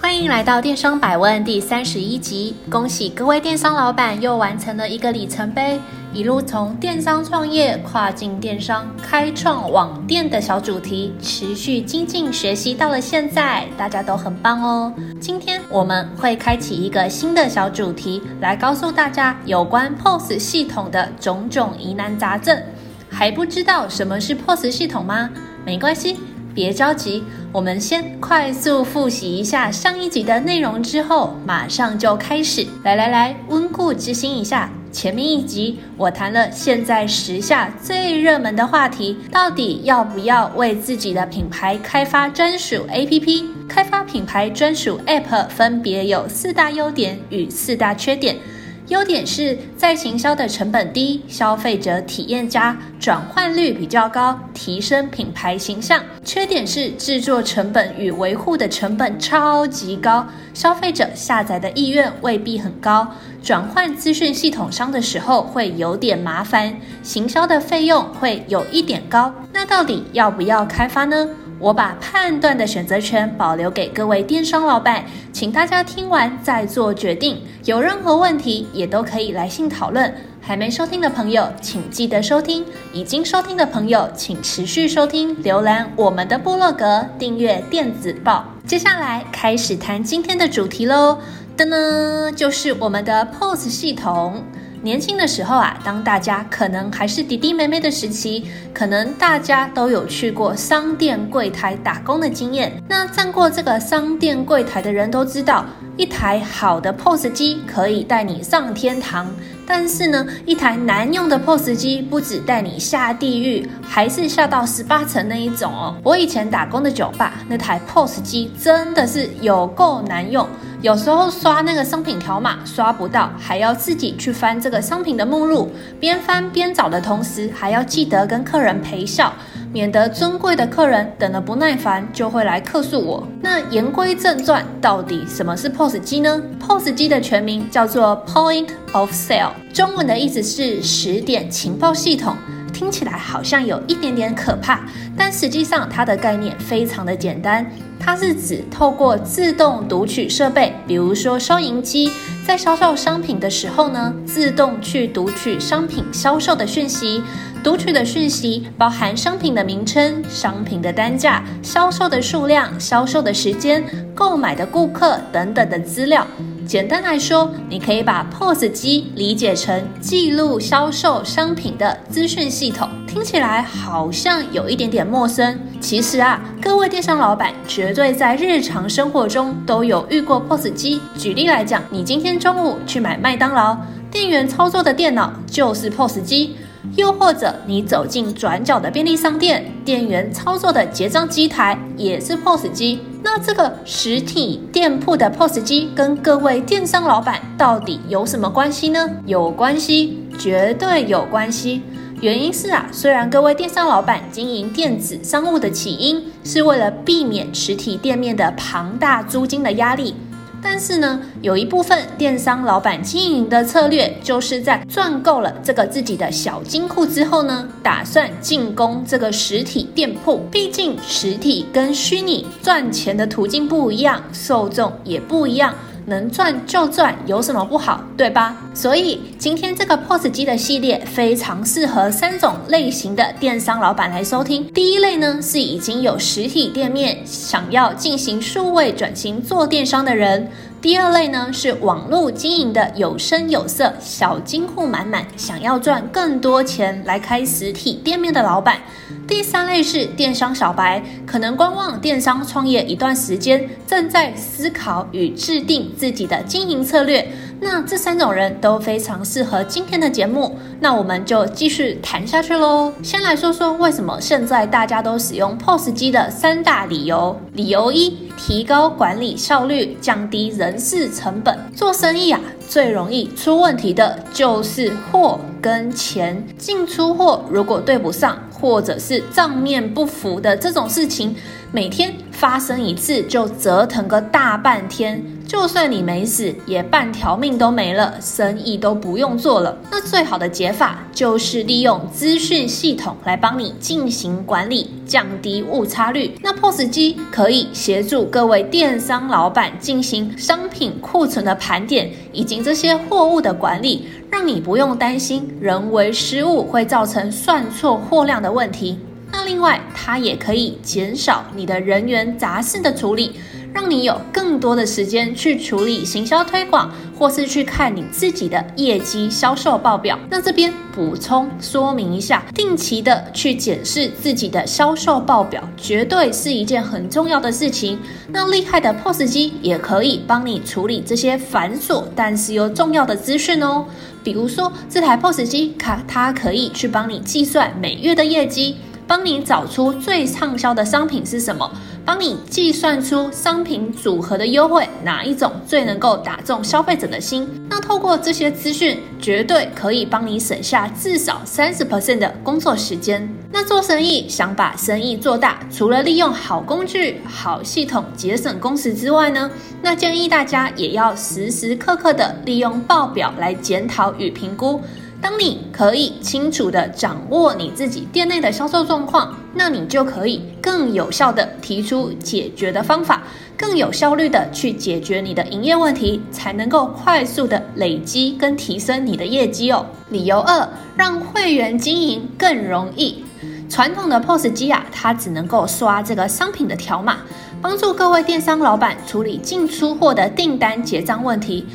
欢迎来到电商百问第三十一集，恭喜各位电商老板又完成了一个里程碑，一路从电商创业跨境电商开创网店的小主题，持续精进学习到了现在，大家都很棒哦。今天我们会开启一个新的小主题，来告诉大家有关 POS 系统的种种疑难杂症。还不知道什么是 POS 系统吗？没关系。别着急，我们先快速复习一下上一集的内容，之后马上就开始。来来来，温故知新一下。前面一集我谈了现在时下最热门的话题，到底要不要为自己的品牌开发专属 APP？开发品牌专属 App 分别有四大优点与四大缺点。优点是在行销的成本低，消费者体验佳，转换率比较高，提升品牌形象。缺点是制作成本与维护的成本超级高，消费者下载的意愿未必很高，转换资讯系统商的时候会有点麻烦，行销的费用会有一点高。那到底要不要开发呢？我把判断的选择权保留给各位电商老板，请大家听完再做决定。有任何问题也都可以来信讨论。还没收听的朋友，请记得收听；已经收听的朋友，请持续收听。浏览我们的部落格，订阅电子报。接下来开始谈今天的主题喽，噔噔，就是我们的 POS 系统。年轻的时候啊，当大家可能还是弟弟妹妹的时期，可能大家都有去过商店柜台打工的经验。那站过这个商店柜台的人都知道，一台好的 POS 机可以带你上天堂。但是呢，一台难用的 POS 机不止带你下地狱，还是下到十八层那一种哦。我以前打工的酒吧，那台 POS 机真的是有够难用，有时候刷那个商品条码刷不到，还要自己去翻这个商品的目录，边翻边找的同时，还要记得跟客人陪笑。免得尊贵的客人等得不耐烦，就会来客诉我。那言归正传，到底什么是 POS 机呢？POS 机的全名叫做 Point of Sale，中文的意思是十点情报系统。听起来好像有一点点可怕，但实际上它的概念非常的简单。它是指透过自动读取设备，比如说收银机，在销售商品的时候呢，自动去读取商品销售的讯息。读取的讯息包含商品的名称、商品的单价、销售的数量、销售的时间、购买的顾客等等的资料。简单来说，你可以把 POS 机理解成记录销售商品的资讯系统。听起来好像有一点点陌生。其实啊，各位电商老板绝对在日常生活中都有遇过 POS 机。举例来讲，你今天中午去买麦当劳，店员操作的电脑就是 POS 机。又或者你走进转角的便利商店，店员操作的结账机台也是 POS 机。那这个实体店铺的 POS 机跟各位电商老板到底有什么关系呢？有关系，绝对有关系。原因是啊，虽然各位电商老板经营电子商务的起因是为了避免实体店面的庞大租金的压力。但是呢，有一部分电商老板经营的策略，就是在赚够了这个自己的小金库之后呢，打算进攻这个实体店铺。毕竟实体跟虚拟赚钱的途径不一样，受众也不一样。能赚就赚，有什么不好，对吧？所以今天这个 POS 机的系列非常适合三种类型的电商老板来收听。第一类呢，是已经有实体店面，想要进行数位转型做电商的人。第二类呢，是网络经营的有声有色、小金库满满，想要赚更多钱来开实体店面的老板。第三类是电商小白，可能观望电商创业一段时间，正在思考与制定自己的经营策略。那这三种人都非常适合今天的节目。那我们就继续谈下去喽。先来说说为什么现在大家都使用 POS 机的三大理由。理由一：提高管理效率，降低人事成本。做生意啊，最容易出问题的就是货跟钱。进出货如果对不上，或者是账面不符的这种事情，每天发生一次就折腾个大半天，就算你没死，也半条命都没了，生意都不用做了。那最好的解法就是利用资讯系统来帮你进行管理，降低误差率。那 POS 机可以协助各位电商老板进行商品库存的盘点，以及这些货物的管理。让你不用担心人为失误会造成算错货量的问题。那另外，它也可以减少你的人员杂事的处理。让你有更多的时间去处理行销推广，或是去看你自己的业绩销售报表。那这边补充说明一下，定期的去检视自己的销售报表，绝对是一件很重要的事情。那厉害的 POS 机也可以帮你处理这些繁琐但是又重要的资讯哦。比如说，这台 POS 机卡，它可以去帮你计算每月的业绩。帮你找出最畅销的商品是什么，帮你计算出商品组合的优惠，哪一种最能够打中消费者的心。那透过这些资讯，绝对可以帮你省下至少三十 percent 的工作时间。那做生意想把生意做大，除了利用好工具、好系统节省工时之外呢，那建议大家也要时时刻刻的利用报表来检讨与评估。当你可以清楚地掌握你自己店内的销售状况，那你就可以更有效地提出解决的方法，更有效率地去解决你的营业问题，才能够快速地累积跟提升你的业绩哦。理由二，让会员经营更容易。传统的 POS 机啊，它只能够刷这个商品的条码，帮助各位电商老板处理进出货的订单结账问题。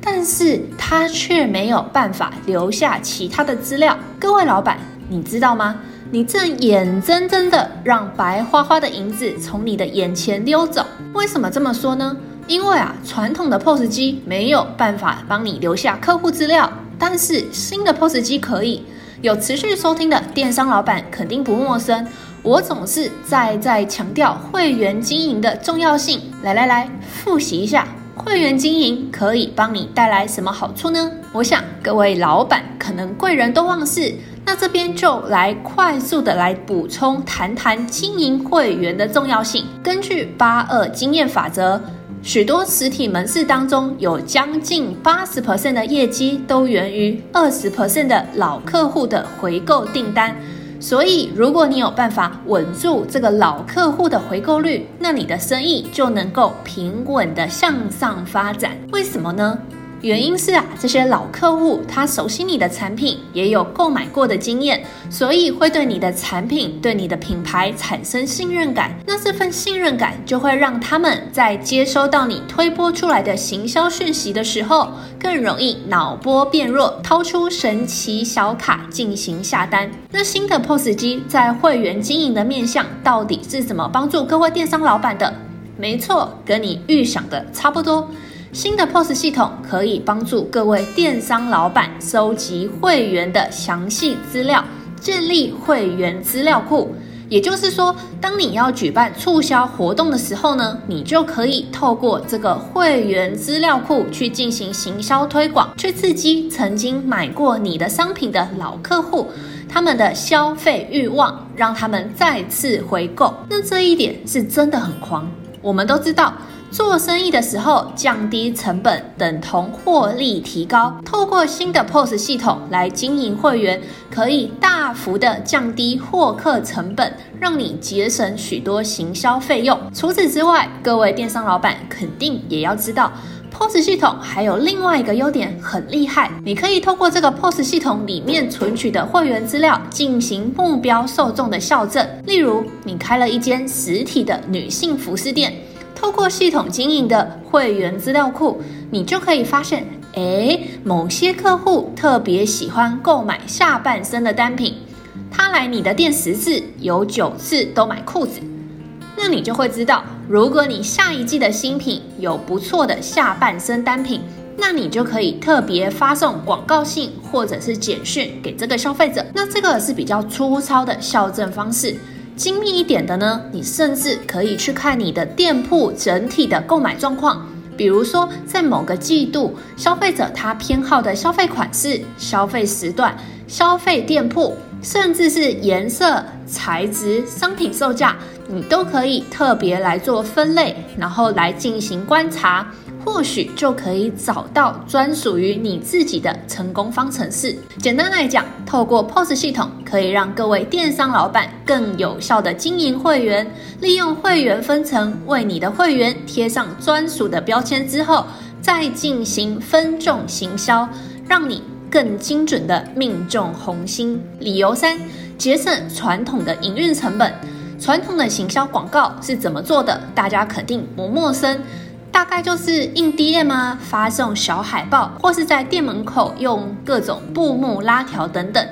但是他却没有办法留下其他的资料。各位老板，你知道吗？你正眼睁睁的让白花花的银子从你的眼前溜走。为什么这么说呢？因为啊，传统的 POS 机没有办法帮你留下客户资料，但是新的 POS 机可以。有持续收听的电商老板肯定不陌生。我总是在在强调会员经营的重要性。来来来，复习一下。会员经营可以帮你带来什么好处呢？我想各位老板可能贵人都忘事，那这边就来快速的来补充谈谈经营会员的重要性。根据八二经验法则，许多实体门市当中有将近八十 percent 的业绩都源于二十 percent 的老客户的回购订单。所以，如果你有办法稳住这个老客户的回购率，那你的生意就能够平稳的向上发展。为什么呢？原因是啊，这些老客户他熟悉你的产品，也有购买过的经验，所以会对你的产品、对你的品牌产生信任感。那这份信任感就会让他们在接收到你推播出来的行销讯息的时候，更容易脑波变弱，掏出神奇小卡进行下单。那新的 POS 机在会员经营的面向到底是怎么帮助各位电商老板的？没错，跟你预想的差不多。新的 POS 系统可以帮助各位电商老板收集会员的详细资料，建立会员资料库。也就是说，当你要举办促销活动的时候呢，你就可以透过这个会员资料库去进行行销推广，去刺激曾经买过你的商品的老客户，他们的消费欲望，让他们再次回购。那这一点是真的很狂。我们都知道。做生意的时候，降低成本等同获利提高。透过新的 POS 系统来经营会员，可以大幅的降低获客成本，让你节省许多行销费用。除此之外，各位电商老板肯定也要知道，POS 系统还有另外一个优点很厉害。你可以透过这个 POS 系统里面存取的会员资料，进行目标受众的校正。例如，你开了一间实体的女性服饰店。透过系统经营的会员资料库，你就可以发现，诶，某些客户特别喜欢购买下半身的单品，他来你的店十次，有九次都买裤子，那你就会知道，如果你下一季的新品有不错的下半身单品，那你就可以特别发送广告信或者是简讯给这个消费者。那这个是比较粗糙的校正方式。精密一点的呢，你甚至可以去看你的店铺整体的购买状况。比如说，在某个季度，消费者他偏好的消费款式、消费时段、消费店铺，甚至是颜色、材质、商品售价，你都可以特别来做分类，然后来进行观察。或许就可以找到专属于你自己的成功方程式。简单来讲，透过 POS 系统，可以让各位电商老板更有效地经营会员，利用会员分成，为你的会员贴上专属的标签之后，再进行分众行销，让你更精准地命中红心。理由三：节省传统的营运成本。传统的行销广告是怎么做的？大家肯定不陌生。大概就是印 DM 啊，发送小海报，或是在店门口用各种布幕拉条等等。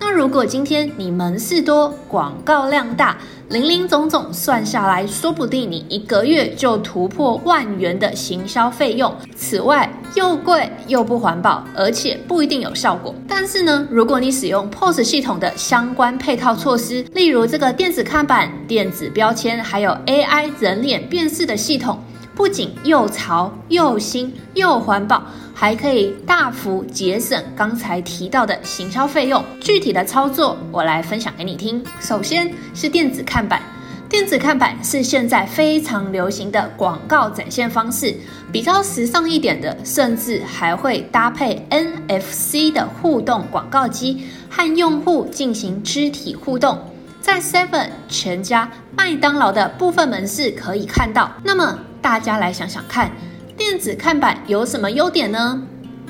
那如果今天你门市多，广告量大，林林总总算下来，说不定你一个月就突破万元的行销费用。此外，又贵又不环保，而且不一定有效果。但是呢，如果你使用 POS 系统的相关配套措施，例如这个电子看板、电子标签，还有 AI 人脸辨识的系统。不仅又潮又新又环保，还可以大幅节省刚才提到的行销费用。具体的操作，我来分享给你听。首先是电子看板，电子看板是现在非常流行的广告展现方式，比较时尚一点的，甚至还会搭配 NFC 的互动广告机，和用户进行肢体互动。在 Seven、全家、麦当劳的部分门市可以看到。那么，大家来想想看，电子看板有什么优点呢？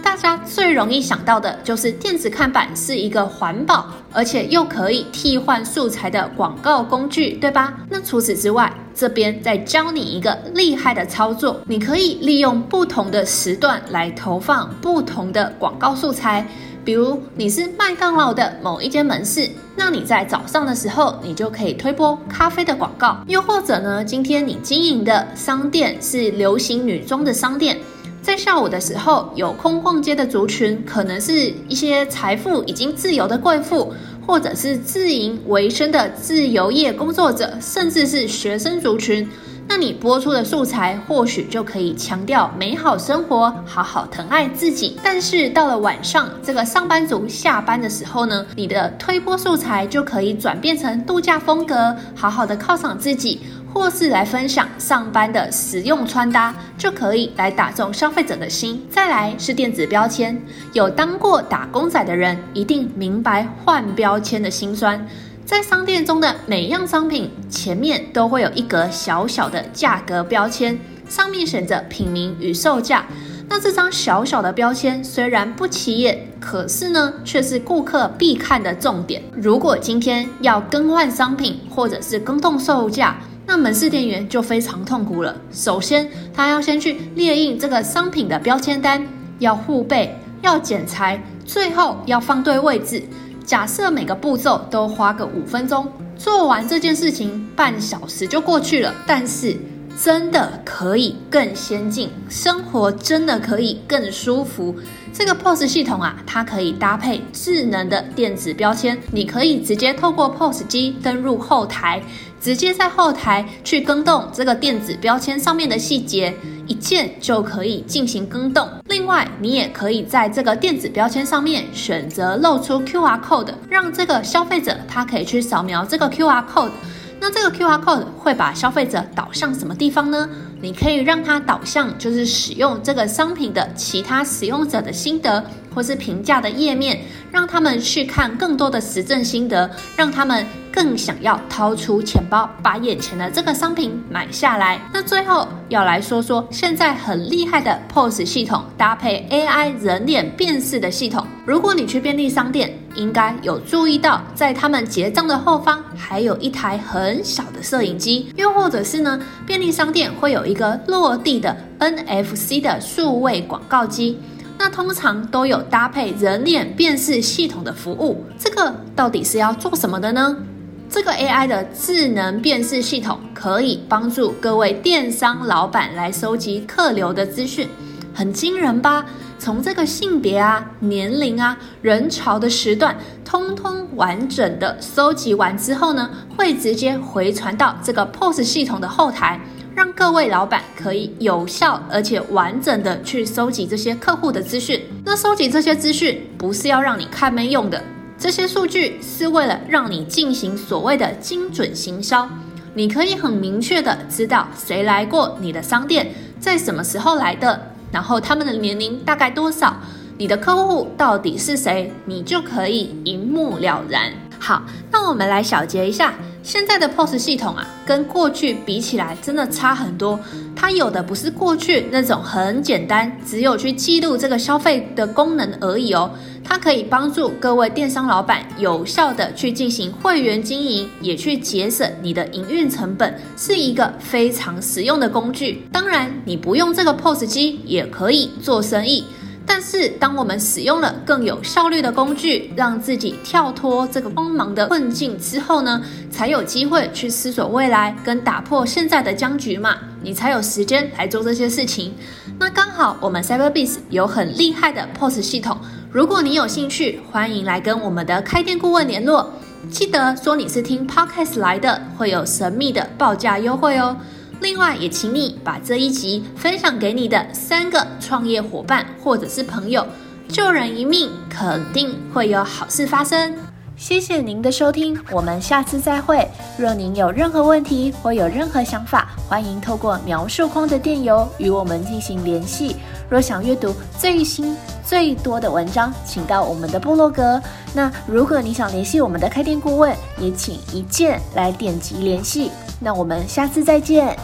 大家最容易想到的就是电子看板是一个环保，而且又可以替换素材的广告工具，对吧？那除此之外，这边再教你一个厉害的操作，你可以利用不同的时段来投放不同的广告素材。比如你是麦当劳的某一间门市，那你在早上的时候，你就可以推播咖啡的广告；又或者呢，今天你经营的商店是流行女装的商店，在下午的时候有空逛街的族群，可能是一些财富已经自由的贵妇，或者是自营为生的自由业工作者，甚至是学生族群。那你播出的素材或许就可以强调美好生活，好好疼爱自己。但是到了晚上，这个上班族下班的时候呢，你的推播素材就可以转变成度假风格，好好的犒赏自己，或是来分享上班的实用穿搭，就可以来打中消费者的心。再来是电子标签，有当过打工仔的人一定明白换标签的辛酸。在商店中的每样商品前面都会有一格小小的价格标签，上面写着品名与售价。那这张小小的标签虽然不起眼，可是呢，却是顾客必看的重点。如果今天要更换商品或者是更动售价，那门市店员就非常痛苦了。首先，他要先去列印这个商品的标签单，要护背，要剪裁，最后要放对位置。假设每个步骤都花个五分钟，做完这件事情半小时就过去了。但是真的可以更先进，生活真的可以更舒服。这个 POS 系统啊，它可以搭配智能的电子标签，你可以直接透过 POS 机登入后台，直接在后台去更动这个电子标签上面的细节。一键就可以进行更动。另外，你也可以在这个电子标签上面选择露出 QR code，让这个消费者他可以去扫描这个 QR code。那这个 QR code 会把消费者导向什么地方呢？你可以让他导向就是使用这个商品的其他使用者的心得或是评价的页面，让他们去看更多的实证心得，让他们。更想要掏出钱包，把眼前的这个商品买下来。那最后要来说说现在很厉害的 POS 系统搭配 AI 人脸辨识的系统。如果你去便利商店，应该有注意到，在他们结账的后方还有一台很小的摄影机，又或者是呢，便利商店会有一个落地的 NFC 的数位广告机。那通常都有搭配人脸辨识系统的服务。这个到底是要做什么的呢？这个 AI 的智能辨识系统可以帮助各位电商老板来收集客流的资讯，很惊人吧？从这个性别啊、年龄啊、人潮的时段，通通完整的收集完之后呢，会直接回传到这个 POS 系统的后台，让各位老板可以有效而且完整的去收集这些客户的资讯。那收集这些资讯不是要让你看妹用的，这些数据是为了让你进行所谓的精准行销。你可以很明确的知道谁来过你的商店，在什么时候来的。然后他们的年龄大概多少？你的客户到底是谁？你就可以一目了然。好，那我们来小结一下，现在的 POS 系统啊，跟过去比起来真的差很多。它有的不是过去那种很简单，只有去记录这个消费的功能而已哦。它可以帮助各位电商老板有效的去进行会员经营，也去节省你的营运成本，是一个非常实用的工具。当然，你不用这个 POS 机也可以做生意。但是，当我们使用了更有效率的工具，让自己跳脱这个慌忙的困境之后呢，才有机会去思索未来跟打破现在的僵局嘛，你才有时间来做这些事情。那刚好我们 Cyberbis 有很厉害的 POS 系统，如果你有兴趣，欢迎来跟我们的开店顾问联络。记得说你是听 Podcast 来的，会有神秘的报价优惠哦。另外，也请你把这一集分享给你的三个创业伙伴或者是朋友，救人一命，肯定会有好事发生。谢谢您的收听，我们下次再会。若您有任何问题或有任何想法，欢迎透过描述框的电邮与我们进行联系。若想阅读最新最多的文章，请到我们的部落格。那如果你想联系我们的开店顾问，也请一键来点击联系。那我们下次再见。